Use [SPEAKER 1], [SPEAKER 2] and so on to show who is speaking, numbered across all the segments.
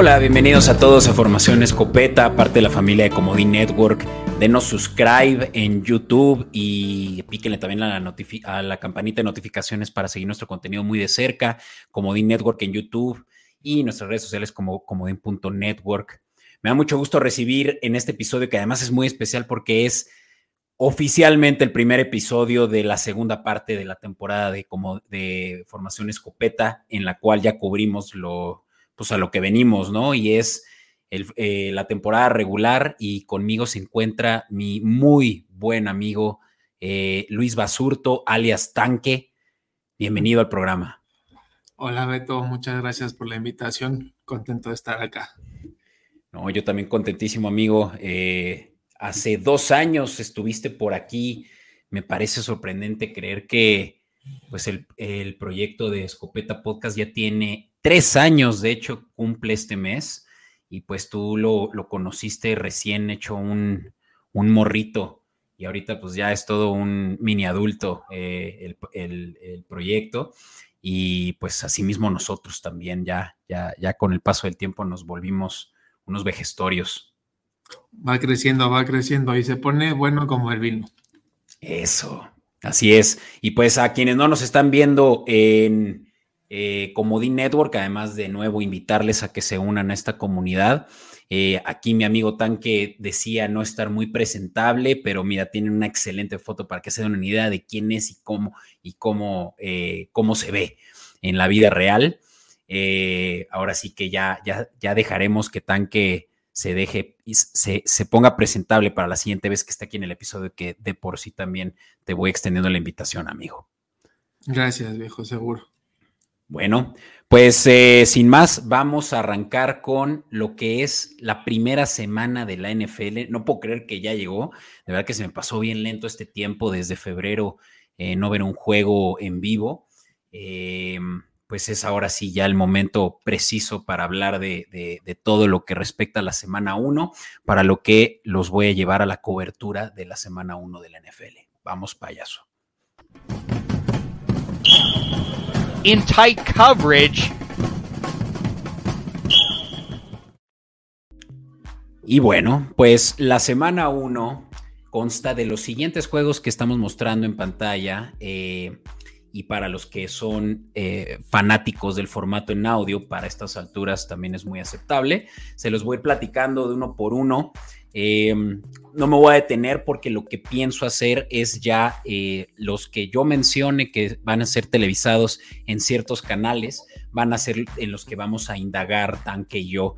[SPEAKER 1] Hola, bienvenidos a todos a Formación Escopeta, parte de la familia de Comodín Network. Denos subscribe en YouTube y píquenle también a la, a la campanita de notificaciones para seguir nuestro contenido muy de cerca. Comodín Network en YouTube y nuestras redes sociales como comodín.network. Me da mucho gusto recibir en este episodio, que además es muy especial porque es oficialmente el primer episodio de la segunda parte de la temporada de, como, de Formación Escopeta, en la cual ya cubrimos lo, pues a lo que venimos, ¿no? Y es eh, la temporada regular y conmigo se encuentra mi muy buen amigo eh, Luis Basurto, alias Tanque. Bienvenido al programa.
[SPEAKER 2] Hola Beto, muchas gracias por la invitación. Contento de estar acá.
[SPEAKER 1] No, yo también contentísimo, amigo. Eh, Hace dos años estuviste por aquí. Me parece sorprendente creer que pues el, proyecto de Escopeta Podcast ya tiene tres años, de hecho, cumple este mes. Y pues tú lo, conociste recién hecho un, morrito. Y ahorita pues ya es todo un mini adulto eh, el, proyecto. Y pues asimismo nosotros también ya, ya, ya con el paso del tiempo nos volvimos unos vejestorios.
[SPEAKER 2] Va creciendo, va creciendo y se pone bueno como el vino.
[SPEAKER 1] Eso, así es. Y pues a quienes no nos están viendo en eh, Comodín Network, además de nuevo invitarles a que se unan a esta comunidad. Eh, aquí mi amigo Tanque decía no estar muy presentable, pero mira, tiene una excelente foto para que se den una idea de quién es y cómo, y cómo, eh, cómo se ve en la vida real. ahora sí que ya, ya, ya dejaremos que Tanque se deje y se, ponga presentable para la siguiente vez que esté aquí en el episodio, que de por sí también te voy extendiendo la invitación, amigo.
[SPEAKER 2] Gracias, viejo, seguro.
[SPEAKER 1] Bueno, pues eh, sin más, vamos a arrancar con lo que es la primera semana de la NFL. No puedo creer que ya llegó. De verdad que se me pasó bien lento este tiempo desde febrero, eh, no ver un juego en vivo. Eh, pues es ahora sí ya el momento preciso para hablar de, todo lo que respecta a la semana 1, para lo que los voy a llevar a la cobertura de la semana 1 de la NFL. Vamos, payaso. In tight coverage. Y bueno, pues la semana 1 consta de los siguientes juegos que estamos mostrando en pantalla. Eh, y para los que son eh, fanáticos del formato en audio, para estas alturas también es muy aceptable. Se los voy platicando de uno por uno. Eh, no me voy a detener porque lo que pienso hacer es ya eh, los que yo mencione que van a ser televisados en ciertos canales, van a ser en los que vamos a indagar Tanque y yo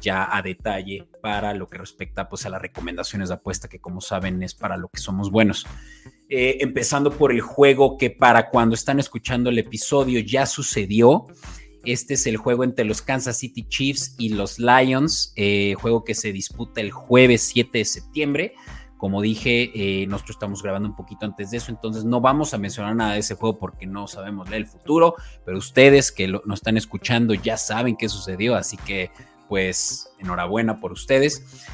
[SPEAKER 1] ya a detalle para lo que respecta pues a las recomendaciones de apuesta que como saben es para lo que somos buenos. Eh, empezando por el juego que para cuando están escuchando el episodio ya sucedió. Este es el juego entre los Kansas City Chiefs y los Lions, eh, juego que se disputa el jueves 7 de septiembre. Como dije, eh, nosotros estamos grabando un poquito antes de eso, entonces no vamos a mencionar nada de ese juego porque no sabemos el futuro, pero ustedes que nos están escuchando ya saben qué sucedió, así que pues enhorabuena por ustedes.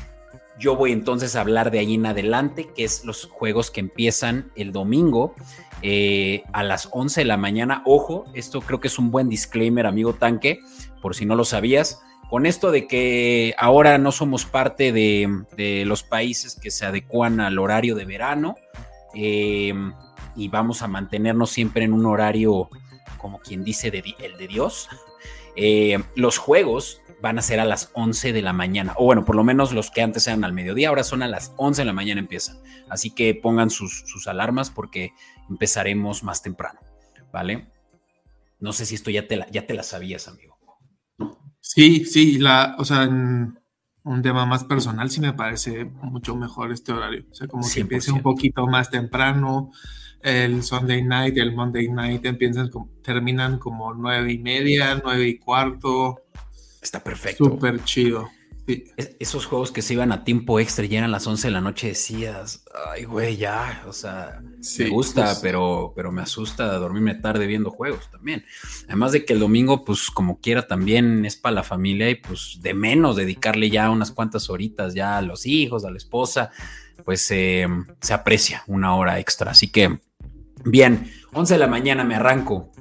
[SPEAKER 1] Yo voy entonces a hablar de ahí en adelante, que es los juegos que empiezan el domingo eh, a las 11 de la mañana. Ojo, esto creo que es un buen disclaimer, amigo Tanque, por si no lo sabías. Con esto de que ahora no somos parte de, los países que se adecuan al horario de verano eh, y vamos a mantenernos siempre en un horario, como quien dice, el de Dios. Eh, los juegos van a ser a las 11 de la mañana. O bueno, por lo menos los que antes eran al mediodía, ahora son a las 11 de la mañana empiezan. Así que pongan sus, alarmas porque empezaremos más temprano, ¿vale? No sé si esto ya te la, ya te la sabías, amigo.
[SPEAKER 2] Sí, sí, la, o sea, en un tema más personal sí me parece mucho mejor este horario. O sea, como que empiece un poquito más temprano. El Sunday night y el Monday night empiezan, terminan como nueve y media, nueve y cuarto.
[SPEAKER 1] Está perfecto.
[SPEAKER 2] Súper chido.
[SPEAKER 1] Esos juegos que se iban a tiempo extra y eran las 11 de la noche decías, ay, güey, ya, o sea, me gusta, pero, pero me asusta dormirme tarde viendo juegos también. Además de que el domingo, pues como quiera, también es para la familia y pues de menos dedicarle ya unas cuantas horitas ya a los hijos, a la esposa, pues eh, se aprecia una hora extra. Así que, bien, 11 de la mañana me arranco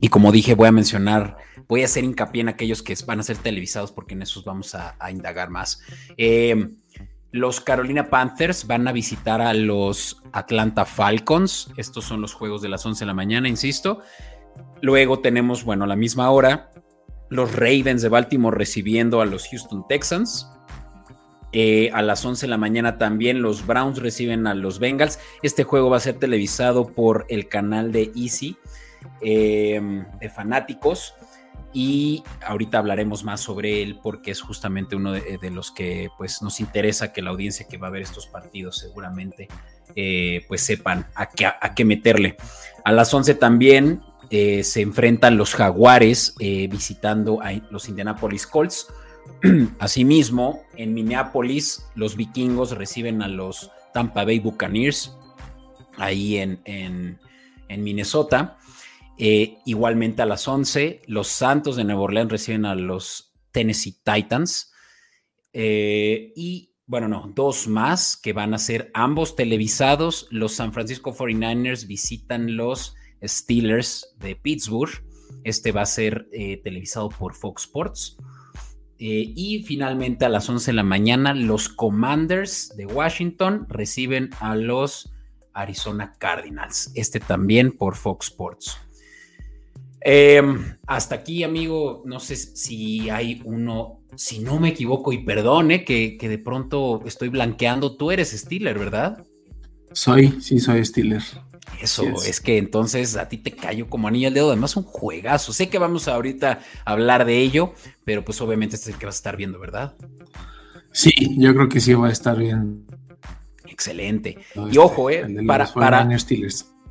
[SPEAKER 1] y como dije, voy a mencionar voy a hacer hincapié en aquellos que van a ser televisados porque en esos vamos a, indagar más. Eh, los Carolina Panthers van a visitar a los Atlanta Falcons. Estos son los juegos de las 11 de la mañana, insisto. Luego tenemos, bueno, a la misma hora, los Ravens de Baltimore recibiendo a los Houston Texans. Eh, a las 11 de la mañana también los Browns reciben a los Bengals. Este juego va a ser televisado por el canal de Easy eh, de fanáticos y ahorita hablaremos más sobre él porque es justamente uno de, los que pues nos interesa que la audiencia que va a ver estos partidos seguramente eh, pues sepan a qué, a qué, meterle. A las 11 también eh, se enfrentan los jaguares eh, visitando a los Indianapolis Colts. Asimismo, en Minneapolis los vikingos reciben a los Tampa Bay Buccaneers ahí en, en, en Minnesota. Eh, igualmente a las 11, los Santos de Nueva Orleans reciben a los Tennessee Titans. Eh, y bueno, no, dos más que van a ser ambos televisados. Los San Francisco 49ers visitan los Steelers de Pittsburgh. Este va a ser eh, televisado por Fox Sports. y finalmente a las 11 de la mañana, los Commanders de Washington reciben a los Arizona Cardinals. Este también por Fox Sports. Em, hasta aquí, amigo, no sé si hay uno, si no me equivoco, y perdone que, de pronto estoy blanqueando, tú eres Steeler, ¿verdad?
[SPEAKER 2] Soy, sí, soy Steeler.
[SPEAKER 1] Eso, es. que entonces a ti te cayó como anillo al dedo, además un juegazo. Sé que vamos ahorita a hablar de ello, pero pues obviamente este es el que vas a estar viendo, ¿verdad?
[SPEAKER 2] Sí, yo creo que sí va a estar bien.
[SPEAKER 1] Excelente. y este, ojo, eh, para, para.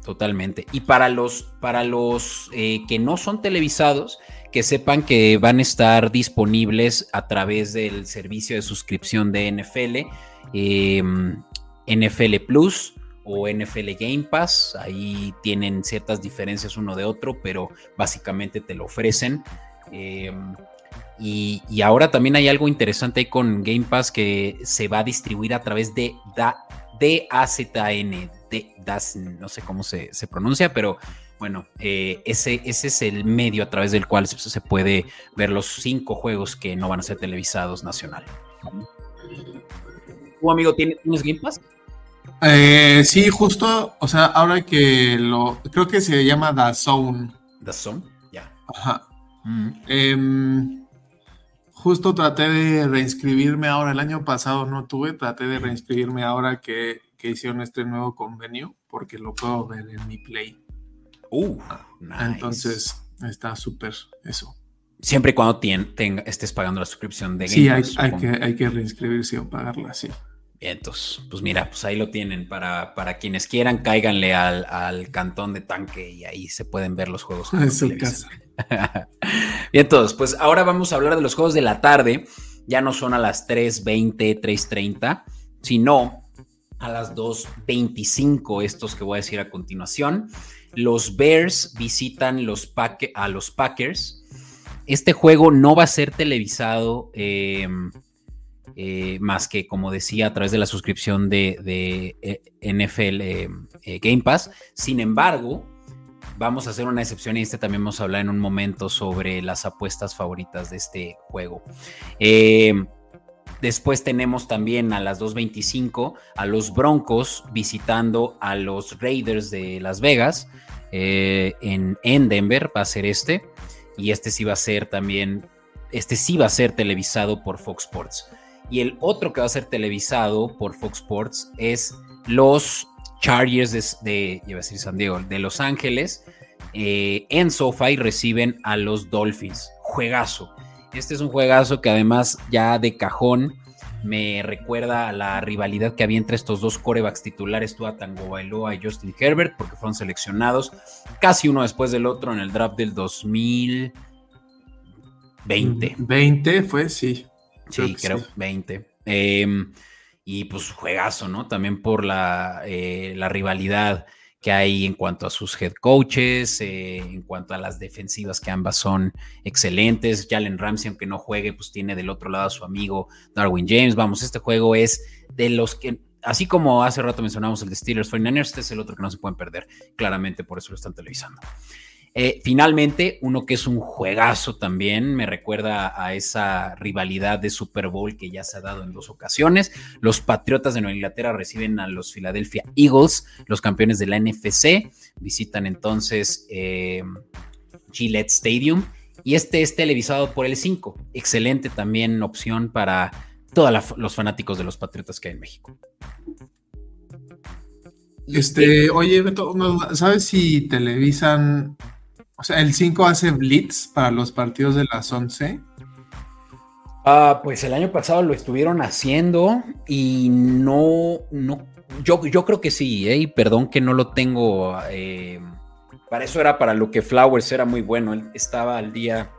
[SPEAKER 1] Totalmente. Y para los, para los eh, que no son televisados, que sepan que van a estar disponibles a través del servicio de suscripción de NFL, em, NFL Plus o NFL Game Pass. Ahí tienen ciertas diferencias uno de otro, pero básicamente te lo ofrecen. Em, y, ahora también hay algo interesante con Game Pass que se va a distribuir a través de DAZN, no sé cómo se, pronuncia, pero bueno, eh, ese, ese es el medio a través del cual se, puede ver los cinco juegos que no van a ser televisados nacional. ¿Tu amigo tienes, Game Pass?
[SPEAKER 2] Eh, sí, justo, o sea, ahora que lo, creo que se llama The Zone.
[SPEAKER 1] The Zone, ya.
[SPEAKER 2] Ajá. Mm. Em, justo traté de reinscribirme ahora, el año pasado no tuve, traté de reinscribirme ahora que que hicieron este nuevo convenio porque lo puedo ver en mi Play.
[SPEAKER 1] Uh,
[SPEAKER 2] Entonces está súper eso.
[SPEAKER 1] Siempre y cuando tenga, estés pagando la suscripción de
[SPEAKER 2] Game Sí, hay, hay, que, hay que reinscribirse o pagarla, sí.
[SPEAKER 1] Bien, entonces, pues mira, pues ahí lo tienen. Para, para quienes quieran, cáiganle al, al cantón de tanque y ahí se pueden ver los juegos.
[SPEAKER 2] Es el caso.
[SPEAKER 1] Bien, entonces, pues ahora vamos a hablar de los juegos de la tarde. Ya no son a las 3.20, 3.30, sino a las 2.25, estos que voy a decir a continuación. Los Bears visitan los a los Packers. Este juego no va a ser televisado em, eh, más que, como decía, a través de la suscripción de, eh, NFL em, eh, Game Pass. Sin embargo, vamos a hacer una excepción y este también vamos a hablar en un momento sobre las apuestas favoritas de este juego. Em, Después tenemos también a las 2.25 a los Broncos visitando a los Raiders de Las Vegas eh, en, en, Denver, va a ser este. Y este sí va a ser también, este sí va a ser televisado por Fox Sports. Y el otro que va a ser televisado por Fox Sports es los Chargers de, de San Diego, de Los Ángeles. Eh, en SoFi reciben a los Dolphins. Juegazo. Este es un juegazo que además ya de cajón me recuerda a la rivalidad que había entre estos dos corebacks titulares, Tua Bailoa y Justin Herbert, porque fueron seleccionados casi uno después del otro en el draft del 2020.
[SPEAKER 2] 20 fue, sí.
[SPEAKER 1] Sí, creo, 20. Em, y pues juegazo, ¿no? También por la, eh, la rivalidad que hay en cuanto a sus head coaches, eh, en cuanto a las defensivas que ambas son excelentes. Jalen Ramsey, aunque no juegue, pues tiene del otro lado a su amigo Darwin James. Vamos, este juego es de los que, así como hace rato mencionamos el de Steelers 49ers, este es el otro que no se pueden perder. Claramente por eso lo están televisando. Eh, finalmente, uno que es un juegazo también, me recuerda a esa rivalidad de Super Bowl que ya se ha dado en dos ocasiones. Los Patriotas de Nueva Inglaterra reciben a los Philadelphia Eagles, los campeones de la NFC. Visitan entonces eh, Gillette Stadium y este es televisado por el 5. Excelente también opción para todos los fanáticos de los Patriotas que hay en México.
[SPEAKER 2] Este, oye, Beto, ¿sabes si televisan, o sea, el 5 hace blitz para los partidos de las 11?
[SPEAKER 1] Ah, pues el año pasado lo estuvieron haciendo y no, no, yo, yo creo que sí, ¿eh? perdón que no lo tengo, eh, para eso era para lo que Flowers era muy bueno, él estaba al día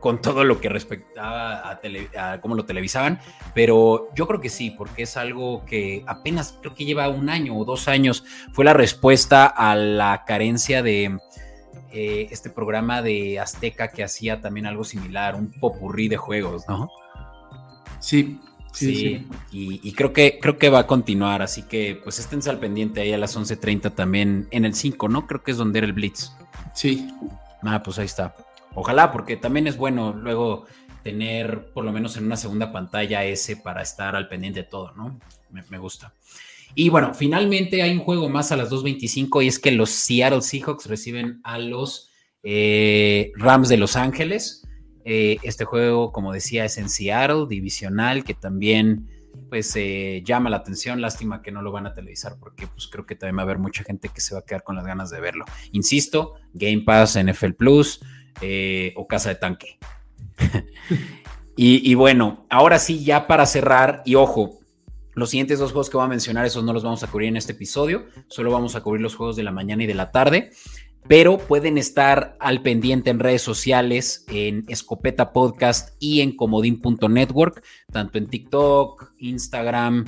[SPEAKER 1] con todo lo que respectaba a, cómo lo televisaban, pero yo creo que sí, porque es algo que apenas creo que lleva un año o dos años, fue la respuesta a la carencia de eh, este programa de Azteca que hacía también algo similar, un popurrí de juegos, ¿no?
[SPEAKER 2] Sí.
[SPEAKER 1] Sí, sí, Y, creo que creo que va a continuar, así que pues esténse al pendiente ahí a las 11.30 también en el 5, ¿no? Creo que es donde era el Blitz.
[SPEAKER 2] Sí.
[SPEAKER 1] Ah, pues ahí está. Ojalá, porque también es bueno luego tener por lo menos en una segunda pantalla ese para estar al pendiente de todo, ¿no? Me, gusta. Y bueno, finalmente hay un juego más a las 2.25 y es que los Seattle Seahawks reciben a los eh, Rams de Los Ángeles. Eh, este juego, como decía, es en Seattle, divisional, que también pues eh, llama la atención. Lástima que no lo van a televisar porque pues creo que también va a haber mucha gente que se va a quedar con las ganas de verlo. Insisto, Game Pass, NFL Plus, o casa de tanque. y, bueno, ahora sí, ya para cerrar, y ojo, los siguientes dos juegos que voy a mencionar, esos no los vamos a cubrir en este episodio, solo vamos a cubrir los juegos de la mañana y de la tarde, pero pueden estar al pendiente en redes sociales, en Escopeta Podcast y en comodín.network, tanto en TikTok, Instagram,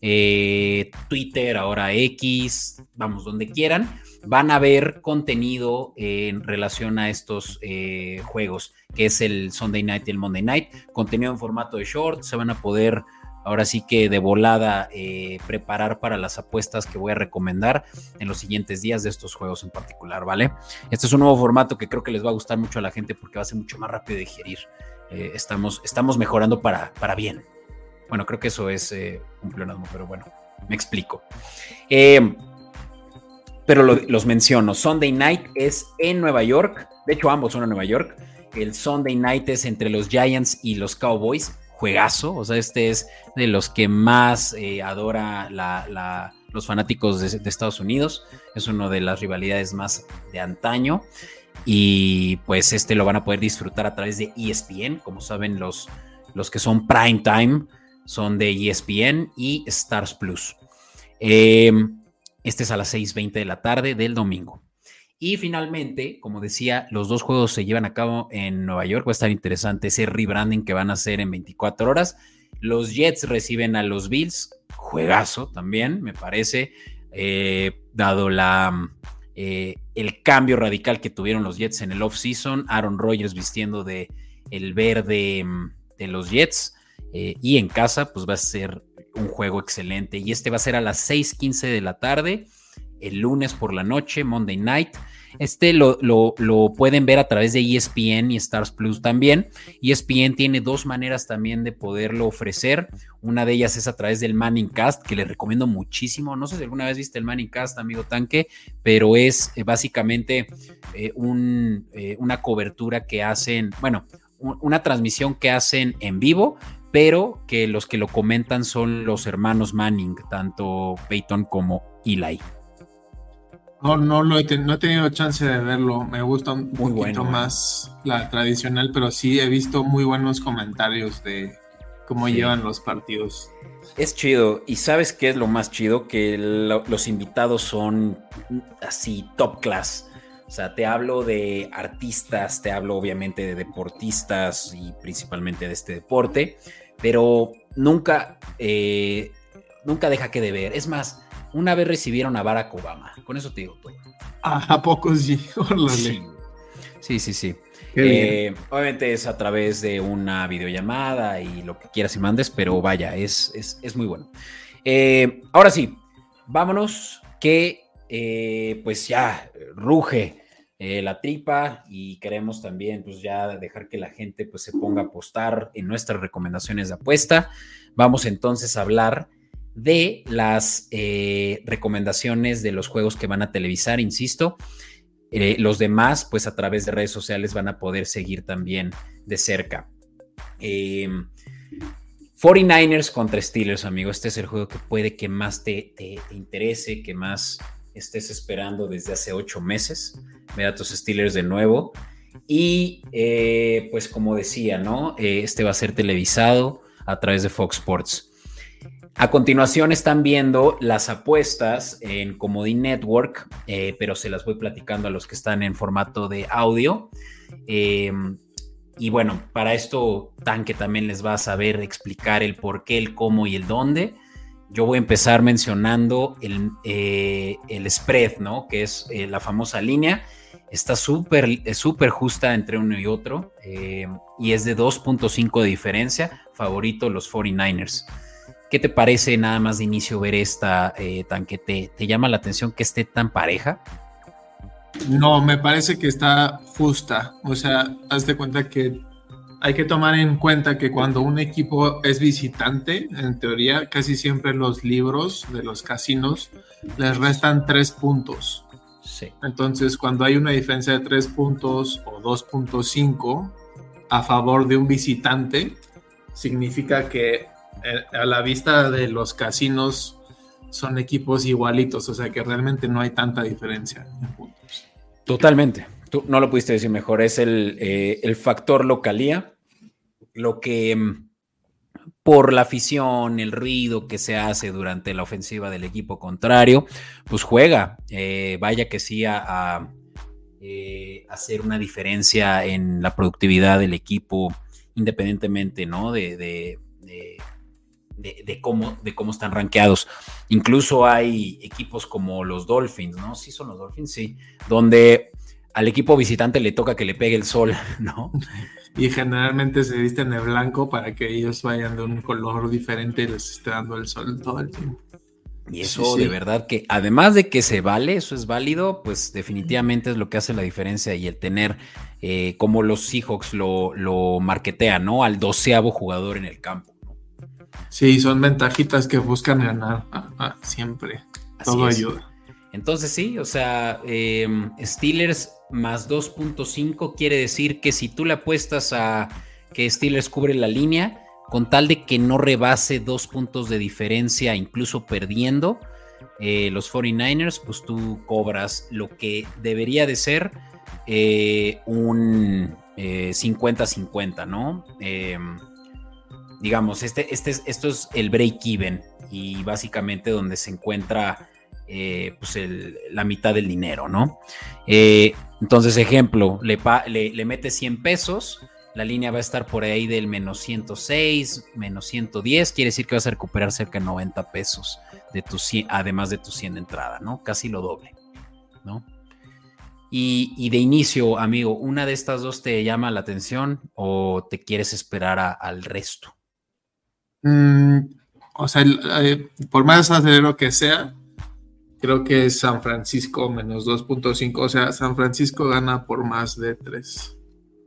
[SPEAKER 1] eh, Twitter, ahora X, vamos, donde quieran van a ver contenido en relación a estos eh, juegos, que es el Sunday Night y el Monday Night, contenido en formato de short, se van a poder ahora sí que de volada eh, preparar para las apuestas que voy a recomendar en los siguientes días de estos juegos en particular, ¿vale? Este es un nuevo formato que creo que les va a gustar mucho a la gente porque va a ser mucho más rápido de digerir. Eh, estamos, estamos mejorando para, para bien. Bueno, creo que eso es un pleonasmo, pero bueno, me explico. Eh, pero los menciono. Sunday Night es en Nueva York. De hecho, ambos son en Nueva York. El Sunday Night es entre los Giants y los Cowboys. Juegazo. O sea, este es de los que más eh, adora los fanáticos de, Estados Unidos. Es una de las rivalidades más de antaño. Y pues este lo van a poder disfrutar a través de ESPN. Como saben, los, los que son prime time son de ESPN y Stars Plus. Eh, este es a las 6.20 de la tarde del domingo. Y finalmente, como decía, los dos juegos se llevan a cabo en Nueva York. Va a estar interesante ese rebranding que van a hacer en 24 horas. Los Jets reciben a los Bills. Juegazo también, me parece, eh, dado la, eh, el cambio radical que tuvieron los Jets en el off-season. Aaron Rodgers vistiendo de el verde mm, de los Jets. Eh, y en casa, pues va a ser un juego excelente. Y este va a ser a las 6:15 de la tarde, el lunes por la noche, Monday Night. Este lo, lo, pueden ver a través de ESPN y Stars Plus también. ESPN tiene dos maneras también de poderlo ofrecer. Una de ellas es a través del Manning Cast, que les recomiendo muchísimo. No sé si alguna vez viste el Manning Cast, amigo Tanque, pero es eh, básicamente eh, eh, una cobertura que hacen, bueno, una transmisión que hacen en vivo, pero que los que lo comentan son los hermanos Manning, tanto Peyton como Eli.
[SPEAKER 2] No, no, lo he, tenido chance de verlo. Me gusta un poquito más la tradicional, pero sí he visto muy buenos comentarios de cómo llevan los partidos.
[SPEAKER 1] Es chido. ¿Y sabes qué es lo más chido? Que los invitados son así top class. O sea, te hablo de artistas, te hablo obviamente de deportistas y principalmente de este deporte, pero nunca, eh, nunca deja que de ver. Es más, una vez recibieron a Barack Obama, con eso te digo todo.
[SPEAKER 2] ¿A poco sí?
[SPEAKER 1] sí, sí, sí. Eh, obviamente es a través de una videollamada y lo que quieras y mandes, pero vaya, es, es, muy bueno. Eh, ahora sí, vámonos que pues ya ruge eh, la tripa y queremos también pues ya dejar que la gente pues se ponga a apostar en nuestras recomendaciones de apuesta. Vamos entonces a hablar de las eh, recomendaciones de los juegos que van a televisar, insisto. Eh, los demás, pues a través de redes sociales van a poder seguir también de cerca. 49ers contra Steelers, amigo. Este es el juego que puede que más te, te interese, que más estés esperando desde hace ocho meses. Ve a tus Steelers de nuevo. Y eh, pues como decía, ¿no? Eh, este va a ser televisado a través de Fox Sports. A continuación están viendo las apuestas en Comedy Network, eh, pero se las voy platicando a los que están en formato de audio. y bueno, para esto Tanque también les va a saber explicar el por qué, el cómo y el dónde. Yo voy a empezar mencionando el, eh, el spread, ¿no? Que es eh, la famosa línea. Está súper súper justa entre uno y otro eh, y es de 2.5 de diferencia. Favorito los 49ers. ¿Qué te parece nada más de inicio ver esta tanque? ¿Te, ¿Te llama la atención que esté tan pareja?
[SPEAKER 2] No, me parece que está justa. O sea, haz de cuenta que hay que tomar en cuenta que cuando un equipo es visitante, en teoría, casi siempre los libros de los casinos les restan tres puntos. Sí. Entonces, cuando hay una diferencia de tres puntos o 2.5 a favor de un visitante, significa que eh, a la vista de los casinos son equipos igualitos, o sea que realmente no hay tanta diferencia en puntos.
[SPEAKER 1] Totalmente. Tú no lo pudiste decir mejor, es el, eh, el factor localía, lo que mm, por la afición, el ruido que se hace durante la ofensiva del equipo contrario, pues juega, eh, vaya que sí, a, eh, hacer una diferencia en la productividad del equipo, independientemente, ¿no? De, cómo, de cómo están rankeados. Incluso hay equipos como los Dolphins, ¿no? Sí son los Dolphins, sí, donde al equipo visitante le toca que le pegue el sol, ¿no?
[SPEAKER 2] Y generalmente se visten de blanco para que ellos vayan de un color diferente y les esté dando el sol todo el tiempo.
[SPEAKER 1] Y eso de verdad que, además de que se vale, eso es válido, pues definitivamente es lo que hace la diferencia y el tener, eh, como los Seahawks lo, lo marketean, ¿no? Al doceavo jugador en el campo.
[SPEAKER 2] Sí, son ventajitas que buscan ganar ah, ah, siempre. Todo ayuda.
[SPEAKER 1] Entonces sí, o sea, em, Steelers más 2.5 quiere decir que si tú le apuestas a que Steelers cubre la línea, con tal de que no rebase dos puntos de diferencia, incluso perdiendo eh, los 49ers, pues tú cobras lo que debería de ser eh, un 50-50, eh, ¿no? Digamos, este, este, esto es el break-even y básicamente donde se encuentra pues la mitad del dinero, ¿no? Entonces, ejemplo, le, le, mete 100 pesos, la línea va a estar por ahí del menos 106, menos 110, quiere decir que vas a recuperar cerca de 90 pesos, de tu además de tu 100 de entrada, ¿no? Casi lo doble, ¿no? Y, de inicio, amigo, ¿una de estas dos te llama la atención o te quieres esperar al resto?
[SPEAKER 2] Mm, o sea, eh, por más acelero que sea, Creo que es San Francisco menos 2.5. O sea, San Francisco gana por más de 3.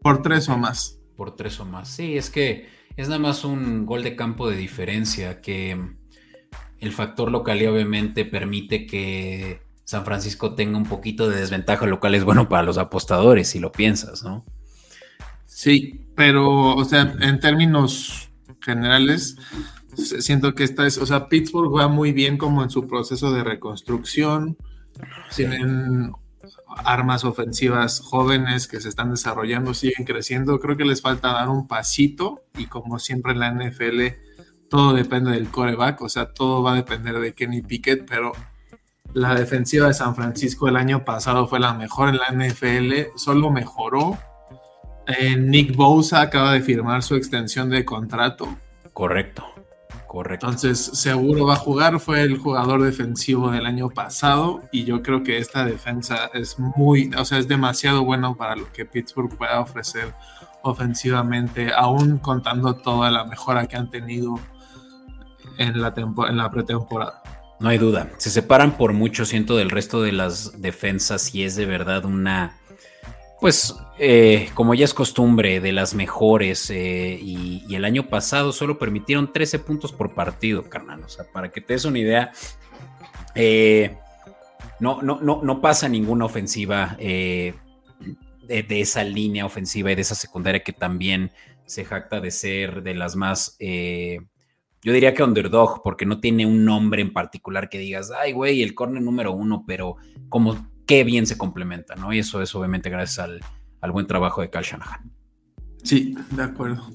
[SPEAKER 2] Por 3 o más.
[SPEAKER 1] Por 3 o más. Sí, es que es nada más un gol de campo de diferencia que el factor local obviamente permite que San Francisco tenga un poquito de desventaja local. Es bueno para los apostadores, si lo piensas, ¿no?
[SPEAKER 2] Sí, pero, o sea, en términos generales, siento que esta es, o sea, Pittsburgh va muy bien como en su proceso de reconstrucción. Tienen armas ofensivas jóvenes que se están desarrollando, siguen creciendo. Creo que les falta dar un pasito y como siempre en la NFL, todo depende del coreback, o sea, todo va a depender de Kenny Pickett, pero la defensiva de San Francisco el año pasado fue la mejor en la NFL, solo mejoró. Eh, Nick Bosa acaba de firmar su extensión de contrato.
[SPEAKER 1] Correcto. Correcto.
[SPEAKER 2] Entonces, seguro va a jugar. Fue el jugador defensivo del año pasado y yo creo que esta defensa es muy, o sea, es demasiado bueno para lo que Pittsburgh pueda ofrecer ofensivamente, aún contando toda la mejora que han tenido en la, en la pretemporada.
[SPEAKER 1] No hay duda. Se separan por mucho, siento, del resto de las defensas y es de verdad una pues eh, como ya es costumbre, de las mejores. Eh, y, el año pasado solo permitieron 13 puntos por partido, carnal. O sea, para que te des una idea, eh, no, no, no, no, pasa ninguna ofensiva de, de, esa línea ofensiva y de esa secundaria que también se jacta de ser de las más. yo diría que underdog, porque no tiene un nombre en particular que digas, ay, güey, el corner número uno, pero como qué bien se complementa, ¿no? Y eso es obviamente gracias al, buen trabajo de Cal Shanahan.
[SPEAKER 2] Sí, de acuerdo.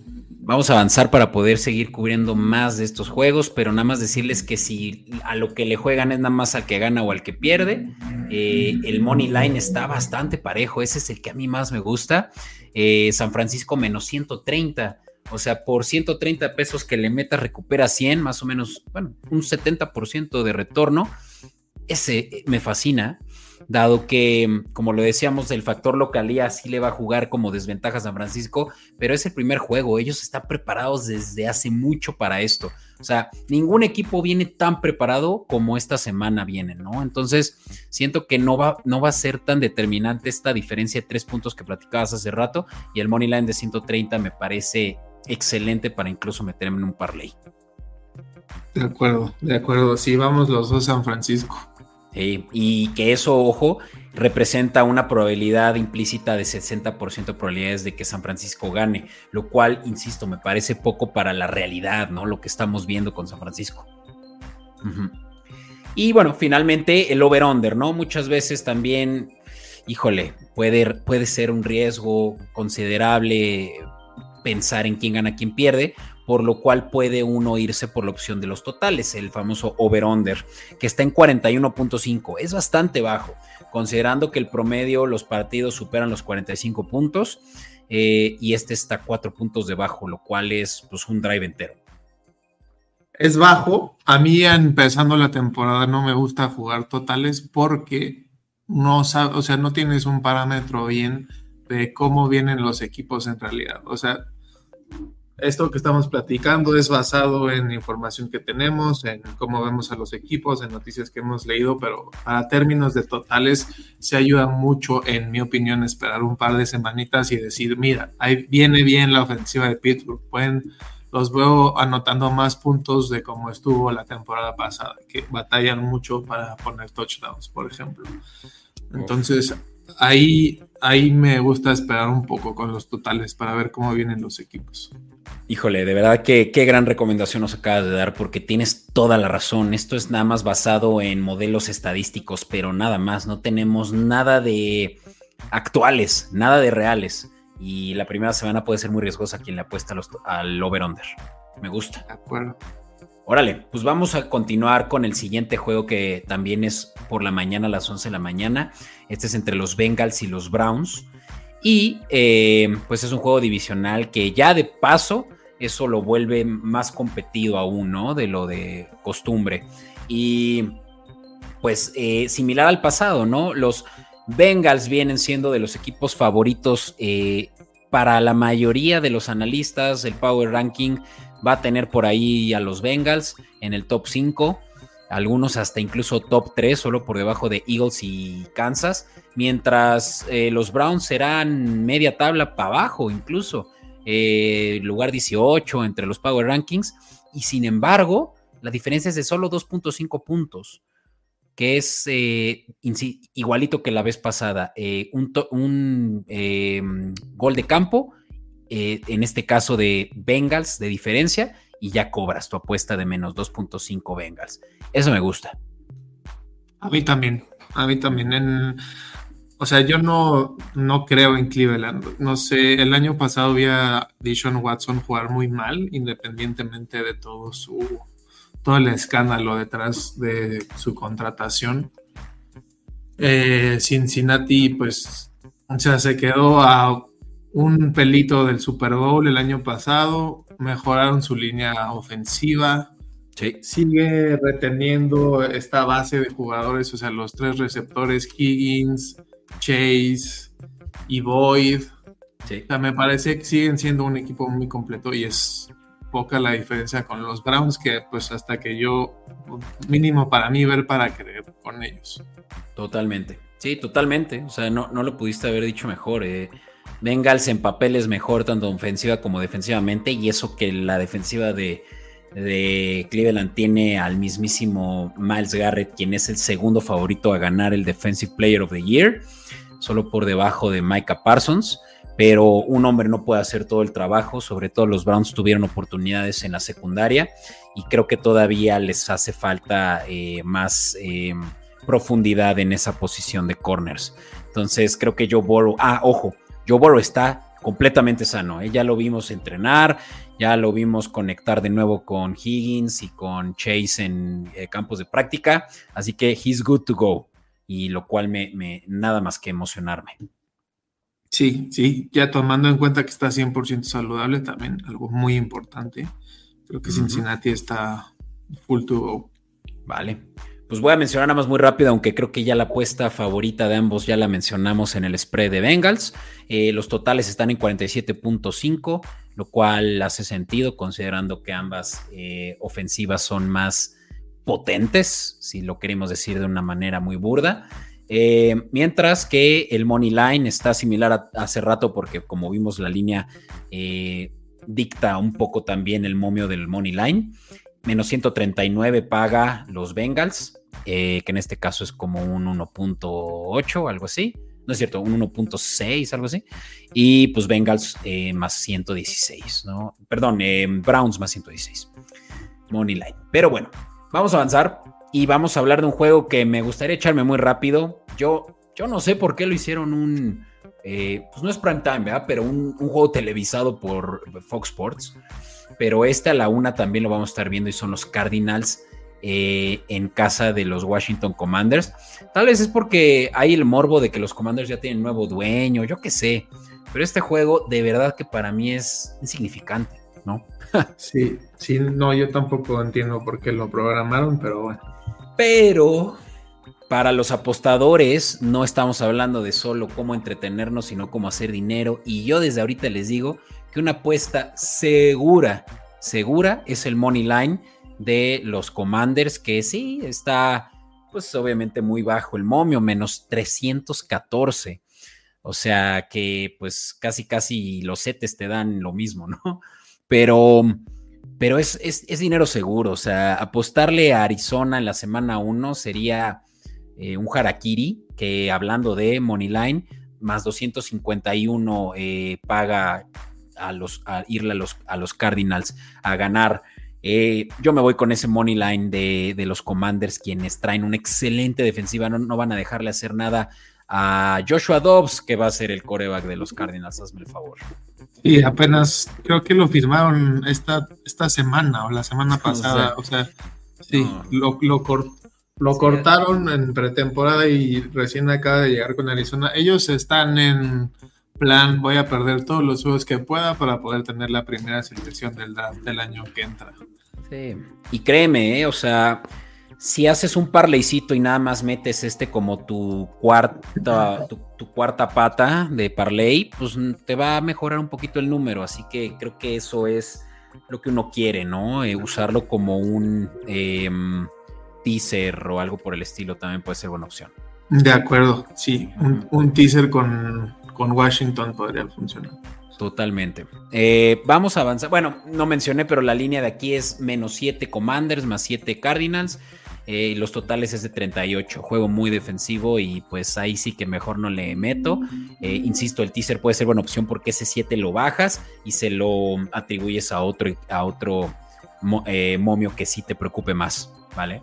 [SPEAKER 1] Vamos a avanzar para poder seguir cubriendo más de estos juegos, pero nada más decirles que si a lo que le juegan es nada más al que gana o al que pierde, eh, el money line está bastante parejo, ese es el que a mí más me gusta. Eh, San Francisco menos 130, o sea, por 130 pesos que le meta recupera 100, más o menos, bueno, un 70% de retorno. Ese me fascina dado que, como lo decíamos, el factor localía sí le va a jugar como desventaja a San Francisco, pero es el primer juego, ellos están preparados desde hace mucho para esto. O sea, ningún equipo viene tan preparado como esta semana viene, ¿no? Entonces, siento que no va, no va a ser tan determinante esta diferencia de tres puntos que platicabas hace rato y el money line de 130 me parece excelente para incluso meterme en un parlay.
[SPEAKER 2] De acuerdo, de acuerdo. Sí, vamos los dos a San Francisco
[SPEAKER 1] y que eso, ojo, representa una probabilidad implícita de 60% de probabilidades de que San Francisco gane, lo cual, insisto, me parece poco para la realidad, ¿no? Lo que estamos viendo con San Francisco. Y bueno, finalmente el over-under, ¿no? Muchas veces también, híjole, puede, puede ser un riesgo considerable pensar en quién gana, quién pierde, por lo cual puede uno irse por la opción de los totales, el famoso over-under, que está en 41.5. Es bastante bajo, considerando que el promedio, los partidos superan los 45 puntos eh, y este está cuatro puntos debajo, lo cual es pues, un drive entero.
[SPEAKER 2] Es bajo. A mí empezando la temporada no me gusta jugar totales porque no o sea, no tienes un parámetro bien de cómo vienen los equipos en realidad. O sea, esto que estamos platicando es basado en información que tenemos, en cómo vemos a los equipos, en noticias que hemos leído, pero para términos de totales se ayuda mucho, en mi opinión, esperar un par de semanitas y decir, mira, ahí viene bien la ofensiva de Pittsburgh, pueden, los veo anotando más puntos de cómo estuvo la temporada pasada, que batallan mucho para poner touchdowns, por ejemplo. Entonces, ahí, ahí me gusta esperar un poco con los totales para ver cómo vienen los equipos.
[SPEAKER 1] Híjole, de verdad que qué gran recomendación nos acabas de dar porque tienes toda la razón. Esto es nada más basado en modelos estadísticos, pero nada más. No tenemos nada de actuales, nada de reales. Y la primera semana puede ser muy riesgosa quien le apuesta al over-under. Me gusta.
[SPEAKER 2] De acuerdo.
[SPEAKER 1] Órale, pues vamos a continuar con el siguiente juego que también es por la mañana a las 11 de la mañana. Este es entre los Bengals y los Browns. Y eh, pues es un juego divisional que ya de paso eso lo vuelve más competido aún, ¿no? De lo de costumbre. Y pues eh, similar al pasado, ¿no? Los Bengals vienen siendo de los equipos favoritos eh, para la mayoría de los analistas. El Power Ranking va a tener por ahí a los Bengals en el top 5 algunos hasta incluso top 3, solo por debajo de Eagles y Kansas, mientras eh, los Browns serán media tabla para abajo incluso, eh, lugar 18 entre los Power Rankings, y sin embargo, la diferencia es de solo 2.5 puntos, que es eh, igualito que la vez pasada, un, gol de campo, en este caso de Bengals de diferencia, y ya cobras tu apuesta de menos 2.5 Bengals. Eso me gusta.
[SPEAKER 2] A mí también, a mí también. En, o sea, yo no, no creo en Cleveland. No sé, el año pasado vi a Dishon Watson jugar muy mal, independientemente de todo su todo el escándalo detrás de su contratación. Eh, Cincinnati, pues, o sea, se quedó a un pelito del Super Bowl el año pasado, mejoraron su línea ofensiva. Sigue reteniendo esta base de jugadores, o sea, los tres receptores, Higgins, Chase y Boyd. O sea, me parece que siguen siendo un equipo muy completo y es poca la diferencia con los Browns, que pues hasta que yo, mínimo para mí, ver para creer con ellos.
[SPEAKER 1] Totalmente. Sí, totalmente. O sea, no, no lo pudiste haber dicho mejor. Eh. Bengals en papel es mejor tanto ofensiva como defensivamente y eso que la defensiva de, Cleveland tiene al mismísimo Miles Garrett, quien es el segundo favorito a ganar el Defensive Player of the Year, solo por debajo de Micah Parsons. Pero un hombre no puede hacer todo el trabajo, sobre todo los Browns tuvieron oportunidades en la secundaria y creo que todavía les hace falta eh, más eh, profundidad en esa posición de corners. Entonces creo que Joe Burrow, ah, ojo, Joe Burrow está completamente sano, ¿eh? ya lo vimos entrenar, ya lo vimos conectar de nuevo con Higgins y con Chase en eh, campos de práctica, así que he's good to go, y lo cual me, me nada más que emocionarme.
[SPEAKER 2] Sí, sí, ya tomando en cuenta que está 100% saludable, también algo muy importante. Creo que Cincinnati está full to go.
[SPEAKER 1] Vale. Pues voy a mencionar nada más muy rápido, aunque creo que ya la apuesta favorita de ambos ya la mencionamos en el spread de Bengals. Eh, los totales están en 47.5, lo cual hace sentido considerando que ambas eh, ofensivas son más potentes, si lo queremos decir de una manera muy burda. Eh, mientras que el money line está similar a, hace rato porque como vimos la línea dicta un poco también el momio del money line menos 139 paga los Bengals, eh, que en este caso es como un 1.8, algo así. No es cierto, un 1.6, algo así. Y pues Bengals eh, más 116, ¿no? Perdón, eh, Browns más 116. Money line. Pero bueno, vamos a avanzar y vamos a hablar de un juego que me gustaría echarme muy rápido. Yo, yo no sé por qué lo hicieron un. pues no es prime time. Pero un, un juego televisado por Fox Sports pero este a la una también lo vamos a estar viendo y son los Cardinals eh, en casa de los Washington Commanders. Tal vez es porque hay el morbo de que los Commanders ya tienen nuevo dueño, yo qué sé, pero este juego de verdad que para mí es insignificante, ¿no?
[SPEAKER 2] sí, sí, no, yo tampoco entiendo por qué lo programaron, pero bueno.
[SPEAKER 1] Pero para los apostadores no estamos hablando de solo cómo entretenernos, sino cómo hacer dinero. Y yo desde ahorita les digo que una apuesta segura, segura es el money line de los Commanders, que sí está, pues obviamente muy bajo el momio, menos 314. O sea que pues casi casi los setes te dan lo mismo, ¿no? Pero, pero es, es, dinero seguro, o sea, apostarle a Arizona en la semana 1 sería eh, un harakiri, que hablando de money line, más 251 eh, paga a, los, a irle a los, a los Cardinals a ganar. Eh, yo me voy con ese money line de, los Commanders, quienes traen una excelente defensiva, no, van a dejarle hacer nada a Joshua Dobbs, que va a ser el coreback de los Cardinals, hazme el favor.
[SPEAKER 2] Y apenas creo que lo firmaron esta, esta semana o la semana pasada, o sea, sí, lo, lo, lo cortaron en pretemporada y recién acaba de llegar con Arizona. Ellos están en plan, voy a perder todos los juegos que pueda para poder tener la primera selección del draft del año que entra.
[SPEAKER 1] Sí, y créeme, ¿eh? o sea, si haces un parleycito y nada más metes este como tu cuarta, tu, cuarta pata de parley, pues te va a mejorar un poquito el número. Así que creo que eso es lo que uno quiere, ¿no? Eh, usarlo como un em, teaser o algo por el estilo también puede ser buena opción.
[SPEAKER 2] De acuerdo, sí, un teaser con con Washington podría funcionar.
[SPEAKER 1] Totalmente. Eh, vamos a avanzar. Bueno, no mencioné, pero la línea de aquí es menos 7 Commanders más 7 Cardinals. Eh, los totales es de 38. Juego muy defensivo y pues ahí sí que mejor no le meto. Eh, insisto, el teaser puede ser buena opción porque ese 7 lo bajas y se lo atribuyes a otro, a otro momio que sí te preocupe más. ¿Vale?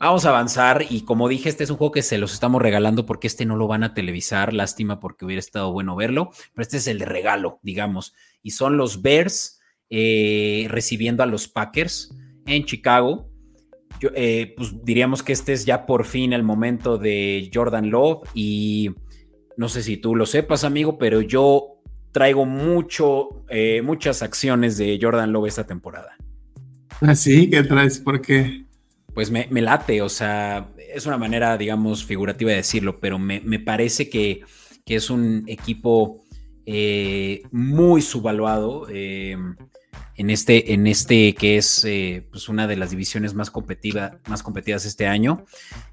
[SPEAKER 1] Vamos a avanzar y como dije, este es un juego que se los estamos regalando porque este no lo van a televisar, lástima porque hubiera estado bueno verlo, pero este es el regalo, digamos, y son los Bears eh, recibiendo a los Packers en Chicago. Yo, eh, pues diríamos que este es ya por fin el momento de Jordan Love y no sé si tú lo sepas, amigo, pero yo traigo mucho, eh, muchas acciones de Jordan Love esta temporada.
[SPEAKER 2] ¿Así? ¿Qué traes? ¿Por qué?
[SPEAKER 1] Pues me, late, o sea, es una manera, digamos, figurativa de decirlo, pero me, parece que, es un equipo eh, muy subvaluado. Eh, en este, en este que es eh, pues una de las divisiones más, competitiva, más competidas este año.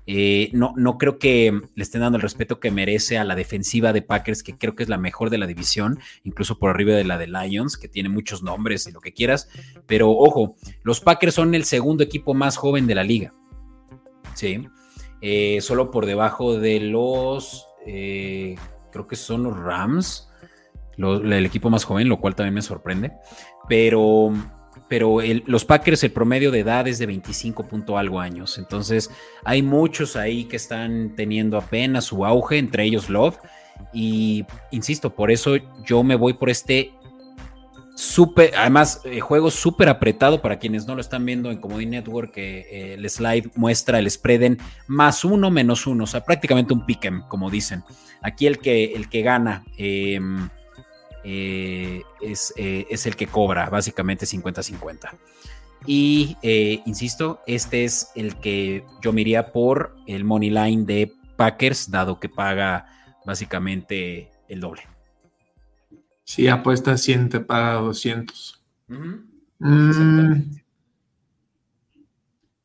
[SPEAKER 1] Eh, no, no creo que le estén dando el respeto que merece a la defensiva de Packers, que creo que es la mejor de la división, incluso por arriba de la de Lions, que tiene muchos nombres y lo que quieras. Pero ojo, los Packers son el segundo equipo más joven de la liga. Sí. Eh, solo por debajo de los, creo que son los Rams, el equipo más joven, lo cual también me sorprende pero, pero los Packers el promedio de edad es de 25 punto algo años. Entonces hay muchos ahí que están teniendo apenas su auge, entre ellos Love. Y insisto, por eso yo me voy por este súper, además, eh, juego súper apretado para quienes no lo están viendo en Comedy Network, eh, el slide muestra el spread en más uno, menos uno, o sea, prácticamente un pick'em, como dicen. Aquí el que, el que gana. Eh, eh, es, el que cobra básicamente 50-50. Y eh, insisto, este es el que yo miraría por el money line de Packers, dado que paga básicamente el doble.
[SPEAKER 2] Si apuesta 100, te paga 200. Mm.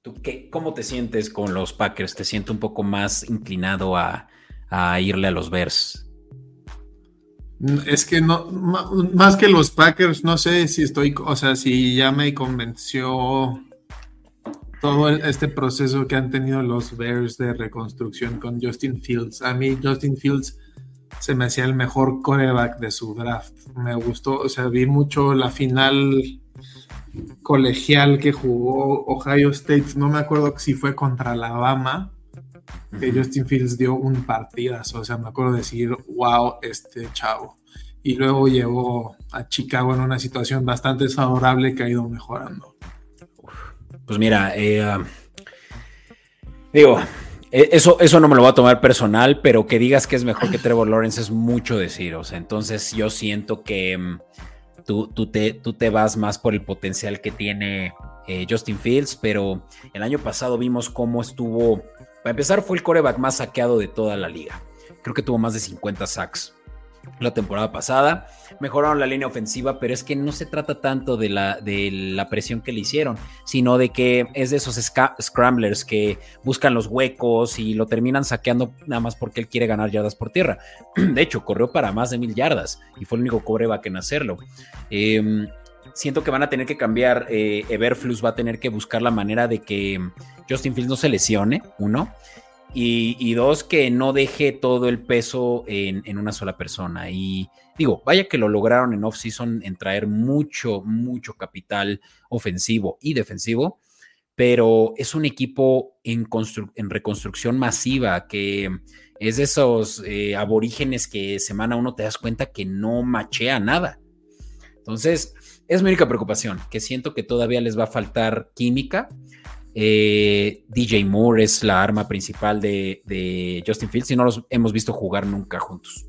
[SPEAKER 1] ¿Tú qué, ¿Cómo te sientes con los Packers? ¿Te sientes un poco más inclinado a, a irle a los Bears?
[SPEAKER 2] Es que no, más que los Packers, no sé si estoy, o sea, si ya me convenció todo este proceso que han tenido los Bears de reconstrucción con Justin Fields. A mí Justin Fields se me hacía el mejor coreback de su draft. Me gustó, o sea, vi mucho la final colegial que jugó Ohio State, no me acuerdo si fue contra Alabama, que Justin Fields dio un partidazo. O sea, me acuerdo decir, wow, este chavo. Y luego llegó a Chicago en una situación bastante favorable que ha ido mejorando.
[SPEAKER 1] Pues mira, eh, digo, e, eso, eso no me lo voy a tomar personal, pero que digas que es mejor que Trevor Lawrence es mucho decir. O sea, entonces yo siento que mm, tú, tú, te, tú te vas más por el potencial que tiene eh, Justin Fields, pero el año pasado vimos cómo estuvo para empezar, fue el coreback más saqueado de toda la liga. Creo que tuvo más de 50 sacks la temporada pasada. Mejoraron la línea ofensiva, pero es que no se trata tanto de la, de la presión que le hicieron, sino de que es de esos scramblers que buscan los huecos y lo terminan saqueando nada más porque él quiere ganar yardas por tierra. De hecho, corrió para más de mil yardas y fue el único coreback en hacerlo. Em, siento que van a tener que cambiar. Eh, Everflux va a tener que buscar la manera de que Justin Fields no se lesione, uno. Y, dos, que no deje todo el peso en, una sola persona. Y digo, vaya que lo lograron en off-season en traer mucho, mucho capital ofensivo y defensivo, pero es un equipo en, reconstrucción masiva que es de esos eh, aborígenes que semana uno te das cuenta que no machea nada. Entonces, es mi única preocupación, que siento que todavía les va a faltar química. Eh, DJ Moore es la arma principal de, Justin Fields y no los hemos visto jugar nunca juntos.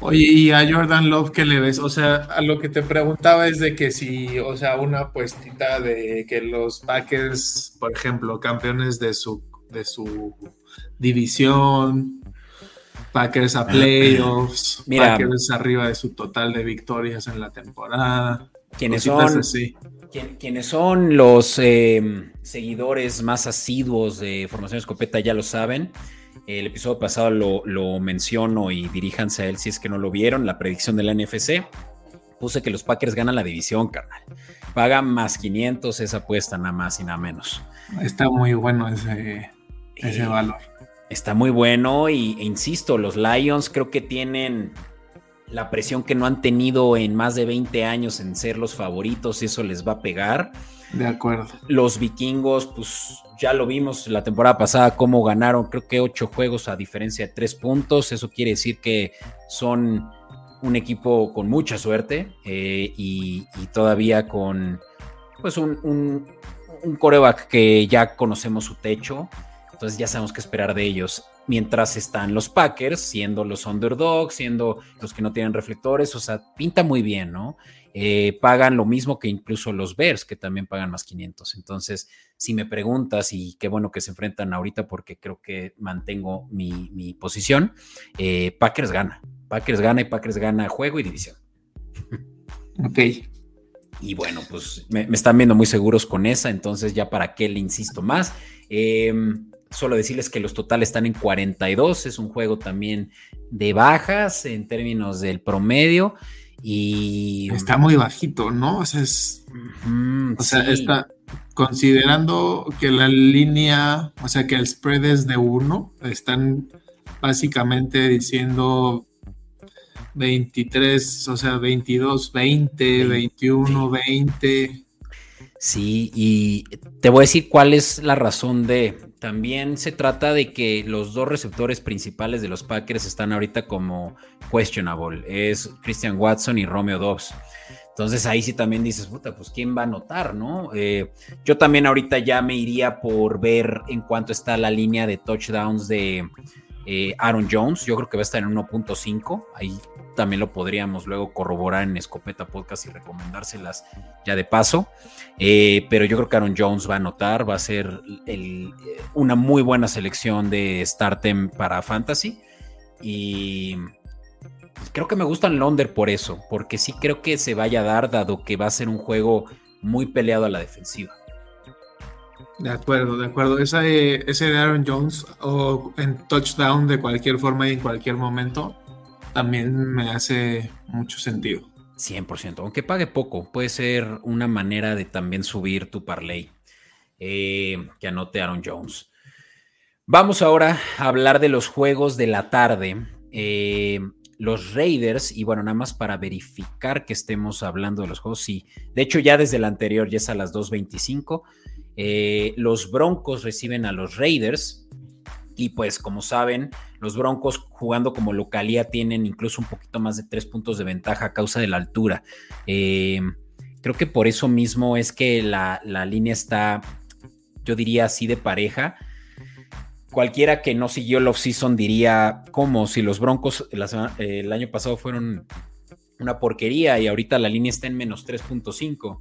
[SPEAKER 2] Oye, y a Jordan Love, ¿qué le ves? O sea, a lo que te preguntaba es de que si, o sea, una puestita de que los Packers, por ejemplo, campeones de su, de su división, Packers a playoffs, Packers arriba de su total de victorias en la temporada.
[SPEAKER 1] ¿Quiénes son, quienes son los em, seguidores más asiduos de Formación Escopeta ya lo saben. El episodio pasado lo, lo, menciono y diríjanse a él si es que no lo vieron. La predicción de la NFC. Puse que los Packers ganan la división, carnal. Pagan más 500 esa apuesta, nada más y nada menos.
[SPEAKER 2] Está muy bueno ese, ese eh, valor.
[SPEAKER 1] Está muy bueno y, e insisto, los Lions creo que tienen la presión que no han tenido en más de 20 años en ser los favoritos, eso les va a pegar.
[SPEAKER 2] De acuerdo.
[SPEAKER 1] Los vikingos, pues ya lo vimos la temporada pasada, cómo ganaron, creo que ocho juegos a diferencia de tres puntos. Eso quiere decir que son un equipo con mucha suerte eh, y, todavía con pues un, un, un coreback que ya conocemos su techo. Entonces ya sabemos qué esperar de ellos. Mientras están los Packers, siendo los underdogs, siendo los que no tienen reflectores, o sea, pinta muy bien, ¿no? Eh, pagan lo mismo que incluso los Bears, que también pagan más 500. Entonces, si me preguntas, y qué bueno que se enfrentan ahorita porque creo que mantengo mi, posición, eh, Packers gana. Packers gana y Packers gana juego y división.
[SPEAKER 2] Ok.
[SPEAKER 1] Y bueno, pues me, están viendo muy seguros con esa, entonces ya para qué le insisto más. Em, solo decirles que los totales están en 42, es un juego también de bajas en términos del promedio. Y
[SPEAKER 2] está muy bajito, ¿no? O sea, o sea está considerando que la línea, o sea, que el spread es de uno, están básicamente diciendo 23, o sea, 22, 20, 21, 20.
[SPEAKER 1] Sí, y te voy a decir cuál es la razón de. También se trata de que los dos receptores principales de los Packers están ahorita como questionable. Es Christian Watson y Romeo Dobbs. Entonces ahí sí también dices, puta, pues quién va a notar, ¿no? Eh, yo también ahorita ya me iría por ver en cuánto está la línea de touchdowns de eh, Aaron Jones. Yo creo que va a estar en 1.5. Ahí también lo podríamos luego corroborar en Escopeta Podcast y recomendárselas ya de paso. Eh, pero yo creo que Aaron Jones va a anotar, va a ser una muy buena selección de Startem para Fantasy. Y creo que me gusta el Londer por eso, porque sí creo que se vaya a dar, dado que va a ser un juego muy peleado a la defensiva.
[SPEAKER 2] De acuerdo, de acuerdo. Ese, ese de Aaron Jones o en touchdown de cualquier forma y en cualquier momento también me hace mucho sentido.
[SPEAKER 1] 100%, aunque pague poco, puede ser una manera de también subir tu parlay eh, que anote Aaron Jones. Vamos ahora a hablar de los juegos de la tarde. Eh, los Raiders, y bueno, nada más para verificar que estemos hablando de los juegos, sí. De hecho, ya desde el anterior, ya es a las 2.25. Eh, los Broncos reciben a los Raiders. Y pues como saben, los Broncos jugando como localía tienen incluso un poquito más de tres puntos de ventaja a causa de la altura. Eh, creo que por eso mismo es que la, línea está, yo diría así de pareja. Cualquiera que no siguió el offseason diría como si los Broncos el año pasado fueron una porquería y ahorita la línea está en menos 3.5.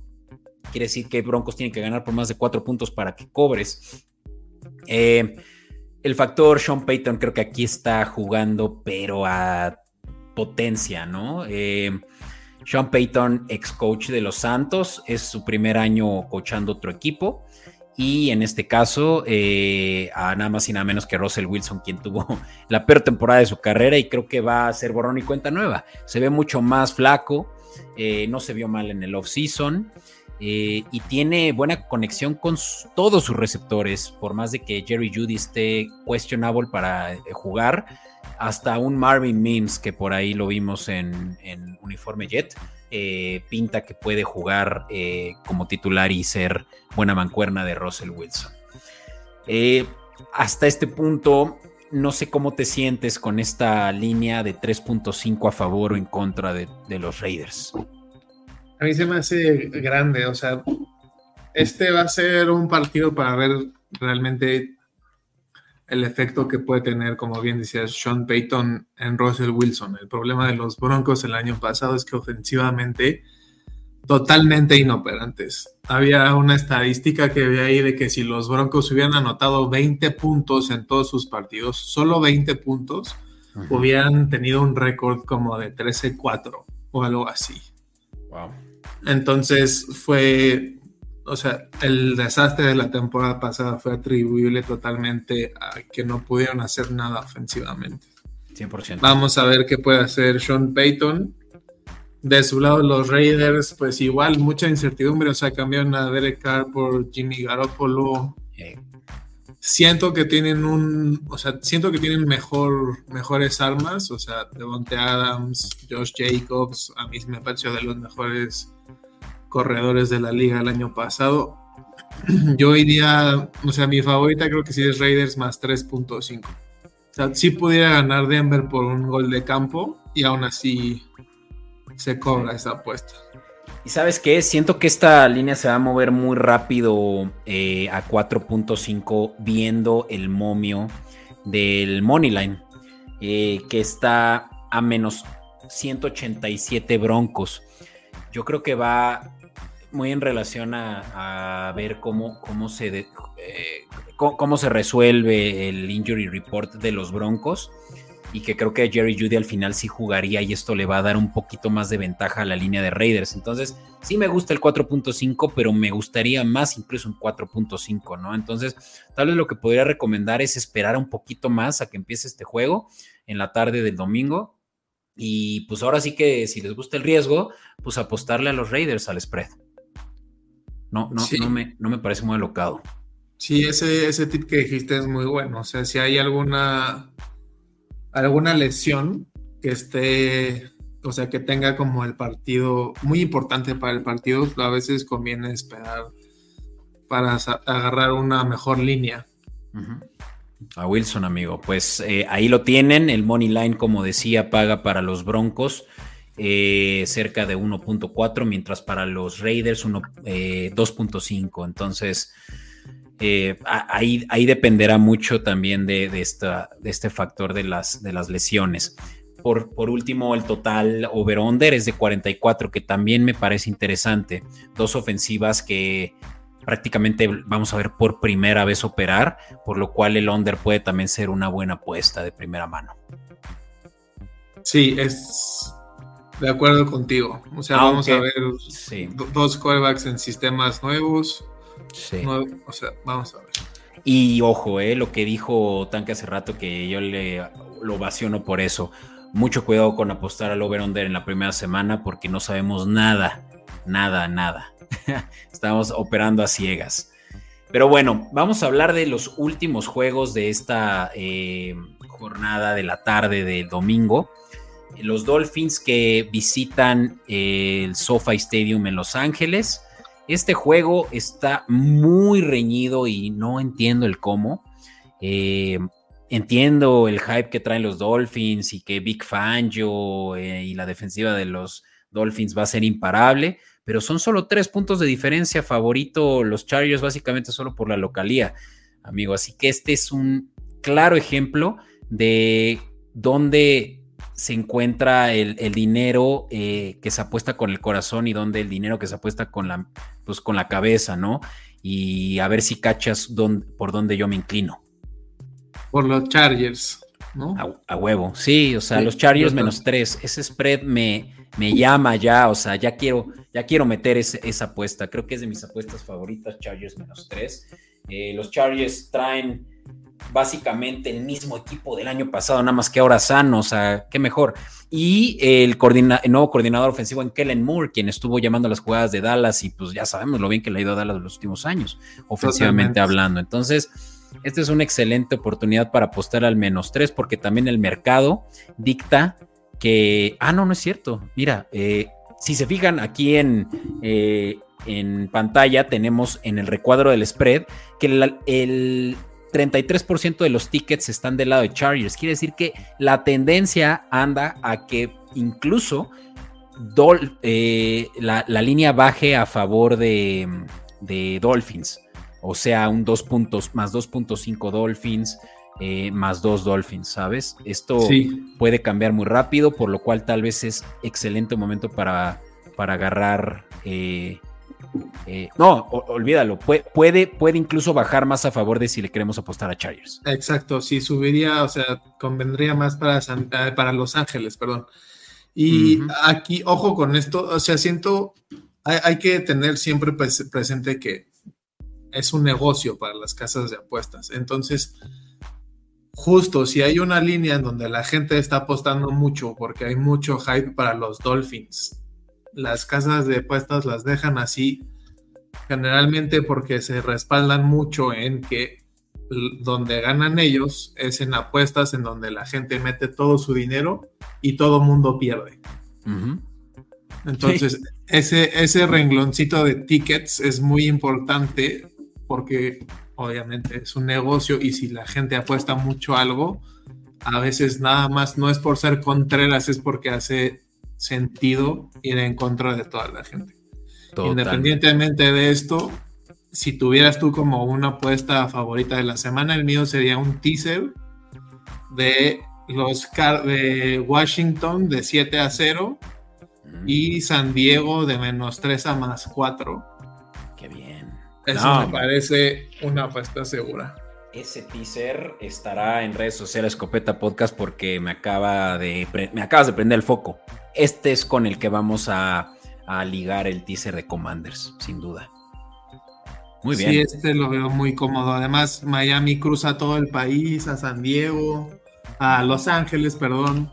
[SPEAKER 1] Quiere decir que Broncos tienen que ganar por más de cuatro puntos para que cobres. Eh, el factor Sean Payton creo que aquí está jugando, pero a potencia, ¿no? Eh, Sean Payton, ex coach de los Santos, es su primer año coachando otro equipo. Y en este caso, eh, a nada más y nada menos que Russell Wilson, quien tuvo la peor temporada de su carrera y creo que va a ser borrón y cuenta nueva. Se ve mucho más flaco, eh, no se vio mal en el off-season. Eh, y tiene buena conexión con todos sus receptores, por más de que Jerry Judy esté questionable para eh, jugar, hasta un Marvin Mims, que por ahí lo vimos en, uniforme Jet, eh, pinta que puede jugar como titular y ser buena mancuerna de Russell Wilson. hasta este punto, no sé cómo te sientes con esta línea de 3.5 a favor o en contra de los Raiders
[SPEAKER 2] a mí se me hace grande, o sea, este va a ser un partido para ver realmente el efecto que puede tener, como bien decías, Sean Payton en Russell Wilson. El problema de los Broncos el año pasado es que ofensivamente totalmente inoperantes. Había una estadística que había ahí de que si los Broncos hubieran anotado 20 puntos en todos sus partidos, solo 20 puntos, hubieran tenido un récord como de 13-4 o algo así. Wow. Entonces fue, o sea, el desastre de la temporada pasada fue atribuible totalmente a que no pudieron hacer nada ofensivamente. 100%. Vamos a ver qué puede hacer Sean Payton. De su lado, los Raiders, pues igual, mucha incertidumbre. O sea, cambiaron a Derek Carr por Jimmy Garoppolo. Siento que tienen un, o sea, siento que tienen mejor, mejores armas. O sea, Devonte Adams, Josh Jacobs, a mí me pareció de los mejores corredores de la liga el año pasado. Yo iría, o sea, mi favorita creo que sí es Raiders más 3.5. O sea, sí pudiera ganar Denver por un gol de campo y aún así se cobra esa apuesta.
[SPEAKER 1] Y sabes qué, siento que esta línea se va a mover muy rápido eh, a 4.5 viendo el momio del Moneyline, eh, que está a menos 187 broncos. Yo creo que va muy en relación a, ver cómo, cómo, se eh, cómo, se resuelve el injury report de los Broncos. Y que creo que Jerry Judy al final sí jugaría y esto le va a dar un poquito más de ventaja a la línea de Raiders. Entonces, sí me gusta el 4.5, pero me gustaría más incluso un 4.5, ¿no? Entonces, tal vez lo que podría recomendar es esperar un poquito más a que empiece este juego en la tarde del domingo. Y pues ahora sí que si les gusta el riesgo, pues apostarle a los Raiders al spread. No, no, no, me, no me parece muy alocado.
[SPEAKER 2] Sí, ese, ese tip que dijiste es muy bueno. O sea, si hay alguna alguna lesión que esté, o sea, que tenga como el partido muy importante para el partido, a veces conviene esperar para agarrar una mejor línea.
[SPEAKER 1] A Wilson, amigo. Pues eh, ahí lo tienen. El Money Line, como decía, paga para los Broncos eh, cerca de 1.4, mientras para los Raiders 2.5. Entonces, eh, ahí, ahí, dependerá mucho también de, esta, de este factor de las, de las lesiones. Por, por, último, el total over-under es de 44, que también me parece interesante. Dos ofensivas que prácticamente vamos a ver por primera vez operar, por lo cual el under puede también ser una buena apuesta de primera mano.
[SPEAKER 2] Sí, es de acuerdo contigo. O sea, vamos a ver dos quarterbacks en sistemas nuevos, Sí. o sea, vamos a ver.
[SPEAKER 1] Y ojo, eh, lo que dijo Tanque hace rato, que yo le lo ovaciono por eso. Mucho cuidado con apostar al over-under en la primera semana porque no sabemos nada, nada, nada. Estamos operando a ciegas. Pero bueno, vamos a hablar de los últimos juegos de esta eh, jornada de la tarde del domingo. Los Dolphins que visitan el SoFi Stadium en Los Ángeles este juego está muy reñido y no entiendo el cómo. Eh, entiendo el hype que traen los Dolphins y que Big Fangio eh, y la defensiva de los Dolphins va a ser imparable, pero son solo tres puntos de diferencia. Favorito los Chargers básicamente solo por la localía, amigo. Así que este es un claro ejemplo de dónde se encuentra el, dinero eh, que se apuesta con el corazón y donde el dinero que se apuesta con la, pues, con la cabeza, ¿no? Y a ver si cachas por dónde yo me inclino.
[SPEAKER 2] Por los Chargers, ¿no?
[SPEAKER 1] A, huevo, sí, o sea, los Chargers menos tres, ese spread me, me llama ya, o sea, ya quiero, ya quiero meter esa apuesta, creo que es de mis apuestas favoritas, Chargers menos tres. Eh, los Chargers traen básicamente el mismo equipo del año pasado, nada más que ahora sano, o sea, qué mejor. Y el, nuevo coordinador ofensivo en Kellen Moore, quien estuvo llamando las jugadas de Dallas y pues ya sabemos lo bien que le ha ido a Dallas en los últimos años, ofensivamente hablando. Entonces, esta es una excelente oportunidad para apostar al menos tres, porque también el mercado dicta que, ah, no, no es cierto. Mira, eh, si se fijan aquí en, eh, en pantalla, tenemos en el recuadro del spread que el 33% de los tickets están del lado de Chargers. Quiere decir que la tendencia anda a que incluso eh, la, línea baje a favor de, Dolphins. O sea, un 2 puntos más 2.5 Dolphins. Eh, más 2 Dolphins, ¿sabes? Esto puede cambiar muy rápido, por lo cual tal vez es excelente momento para, para agarrar eh, eh, no, olvídalo. Puede, puede, incluso bajar más a favor de si le queremos apostar a Chargers.
[SPEAKER 2] Exacto, si subiría, o sea, convendría más para, eh, para Los Ángeles, perdón. Y aquí, ojo con esto, o sea, siento, hay, que tener siempre presente que es un negocio para las casas de apuestas. Entonces, justo si hay una línea en donde la gente está apostando mucho porque hay mucho hype para los Dolphins las casas de apuestas las dejan así, generalmente porque se respaldan mucho en que donde ganan ellos es en apuestas en donde la gente mete todo su dinero y todo mundo pierde. Entonces, ese, ese rengloncito de tickets es muy importante porque obviamente es un negocio y si la gente apuesta mucho algo, a veces nada más no es por ser contreras, es porque hace sentido ir en contra de toda la gente. Independientemente de esto, si tuvieras tú como una apuesta favorita de la semana, el mío sería un teaser de los de Washington de 7 a 0 mm. y San Diego de menos 3 a más 4.
[SPEAKER 1] Qué bien.
[SPEAKER 2] Eso me parece una apuesta segura.
[SPEAKER 1] Ese teaser estará en redes sociales Escopeta Podcast porque me acaba de me acabas de prender el foco. Este es con el que vamos a, a ligar el teaser de Commanders, sin duda.
[SPEAKER 2] Muy bien. Sí, este lo veo muy cómodo. Además, Miami cruza todo el país, a San Diego, a Los Ángeles, perdón.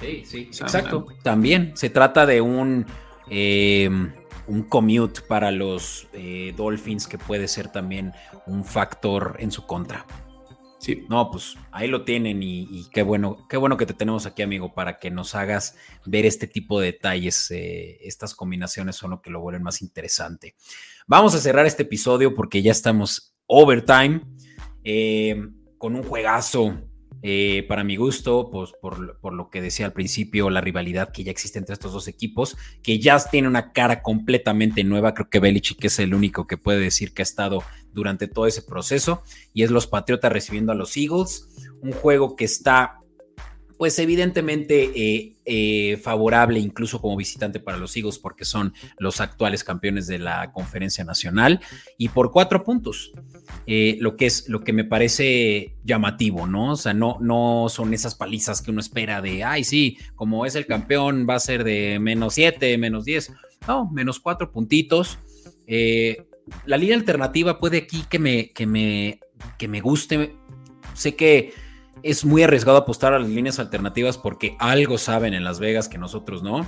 [SPEAKER 1] Sí, sí, exacto. También se trata de un eh, un commute para los eh, Dolphins que puede ser también un factor en su contra. No, pues ahí lo tienen y, qué bueno, qué bueno que te tenemos aquí, amigo, para que nos hagas ver este tipo de detalles. Eh, estas combinaciones son lo que lo vuelven más interesante. Vamos a cerrar este episodio porque ya estamos overtime eh, con un juegazo eh, para mi gusto, pues por, lo que decía al principio, la rivalidad que ya existe entre estos dos equipos, que ya tiene una cara completamente nueva. Creo que Belichick es el único que puede decir que ha estado durante todo ese proceso, y es los Patriotas recibiendo a los Eagles. Un juego que está pues evidentemente eh, eh, favorable incluso como visitante para los Eagles porque son los actuales campeones de la conferencia nacional y por cuatro puntos, eh, lo que es lo que me parece llamativo, ¿no? O sea, no, no son esas palizas que uno espera de, ay, sí, como es el campeón va a ser de menos siete, menos diez, no, menos cuatro puntitos. la línea alternativa puede aquí que me, que me, que me guste, sé que es muy arriesgado apostar a las líneas alternativas porque algo saben en Las Vegas que nosotros no.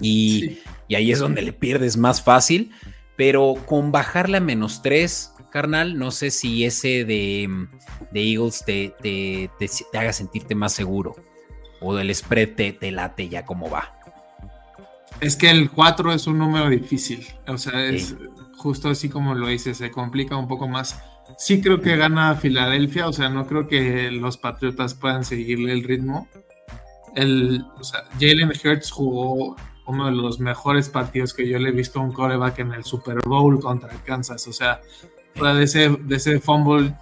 [SPEAKER 1] Y, ahí es donde le pierdes más fácil. Pero con bajarle a menos 3, carnal, no sé si ese de, Eagles te, te, haga sentirte más seguro. O del spread te, late ya como va.
[SPEAKER 2] Es que el 4 es un número difícil. O sea, es justo así como lo dices, se complica un poco más Sí creo que gana Filadelfia, o sea, no creo que los Patriotas puedan seguirle el ritmo. El, o sea, Jalen Hurts jugó uno de los mejores partidos que yo le he visto a un coreback en el Super Bowl contra Kansas. O sea, de ese, de ese fumble,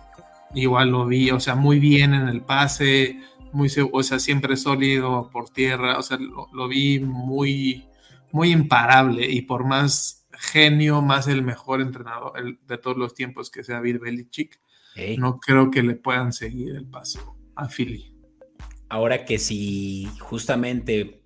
[SPEAKER 2] igual lo vi, o sea, muy bien en el pase, muy, o sea, siempre sólido por tierra, o sea, lo, lo vi muy, muy imparable y por más genio, más el mejor entrenador de todos los tiempos que sea Bill Belichick. No creo que le puedan seguir el paso a Philly.
[SPEAKER 1] Ahora que si justamente,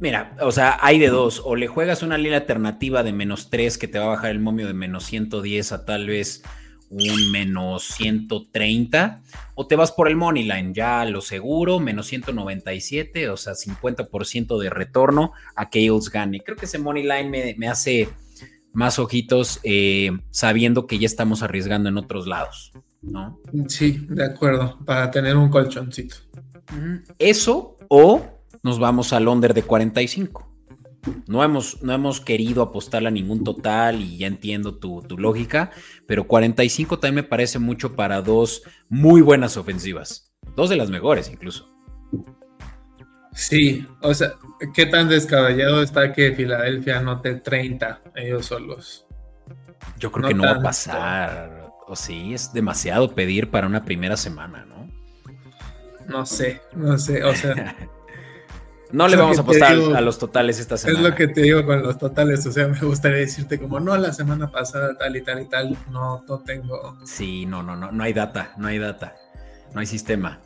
[SPEAKER 1] mira, o sea, hay de dos, o le juegas una línea alternativa de menos 3 que te va a bajar el momio de menos 110 a tal vez un menos 130 o te vas por el money line, ya lo seguro, menos 197, o sea, 50% de retorno a que Eagles gane. Creo que ese money line me, hace más ojitos eh, sabiendo que ya estamos arriesgando en otros lados, ¿no?
[SPEAKER 2] Sí, de acuerdo, para tener un colchoncito.
[SPEAKER 1] Eso o nos vamos al under de 45. No hemos, no hemos querido apostarle a ningún total y ya entiendo tu, lógica, pero 45 también me parece mucho para dos muy buenas ofensivas. Dos de las mejores incluso.
[SPEAKER 2] Sí, o sea, ¿qué tan descabellado está que Filadelfia anote 30 ellos solos?
[SPEAKER 1] Yo creo que no va a pasar. O sí, es demasiado pedir para una primera semana, ¿no?
[SPEAKER 2] No sé, no sé, o sea...
[SPEAKER 1] No le vamos a apostar a los totales esta semana.
[SPEAKER 2] Es lo que te digo con los totales, o sea, me gustaría decirte como, no, la semana pasada tal y tal y tal, no, no tengo.
[SPEAKER 1] Sí, no, no, no, no hay data, no hay data, no hay sistema.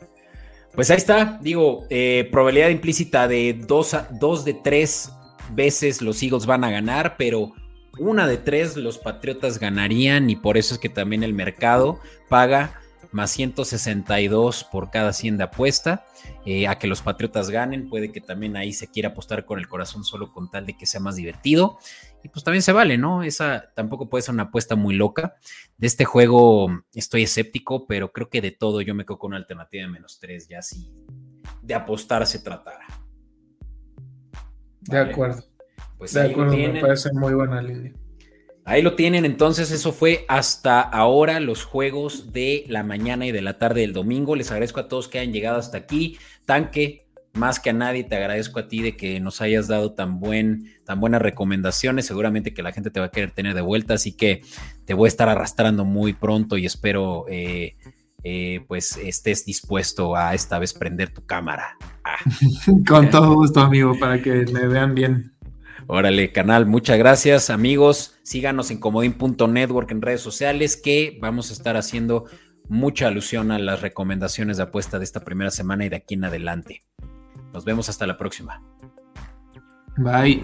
[SPEAKER 1] Pues ahí está, digo, eh, probabilidad implícita de dos, dos de tres veces los Eagles van a ganar, pero una de tres los Patriotas ganarían y por eso es que también el mercado paga más 162 por cada 100 de apuesta. Eh, a que los Patriotas ganen, puede que también ahí se quiera apostar con el corazón solo con tal de que sea más divertido. Y pues también se vale, ¿no? Esa tampoco puede ser una apuesta muy loca. De este juego estoy escéptico, pero creo que de todo yo me con una alternativa de menos 3, ya si de apostar se tratara.
[SPEAKER 2] De acuerdo. Pues de acuerdo, me parece muy buena línea.
[SPEAKER 1] Ahí lo tienen, entonces eso fue hasta ahora los juegos de la mañana y de la tarde del domingo. Les agradezco a todos que hayan llegado hasta aquí. Tanque, más que a nadie, te agradezco a ti de que nos hayas dado tan, buen, tan buenas recomendaciones. Seguramente que la gente te va a querer tener de vuelta, así que te voy a estar arrastrando muy pronto y espero eh, eh, pues estés dispuesto a esta vez prender tu cámara. Ah.
[SPEAKER 2] Con todo gusto, amigo, para que me vean bien.
[SPEAKER 1] Órale, canal, muchas gracias, amigos. Síganos en comodín.network en redes sociales que vamos a estar haciendo mucha alusión a las recomendaciones de apuesta de esta primera semana y de aquí en adelante. Nos vemos hasta la próxima.
[SPEAKER 2] Bye.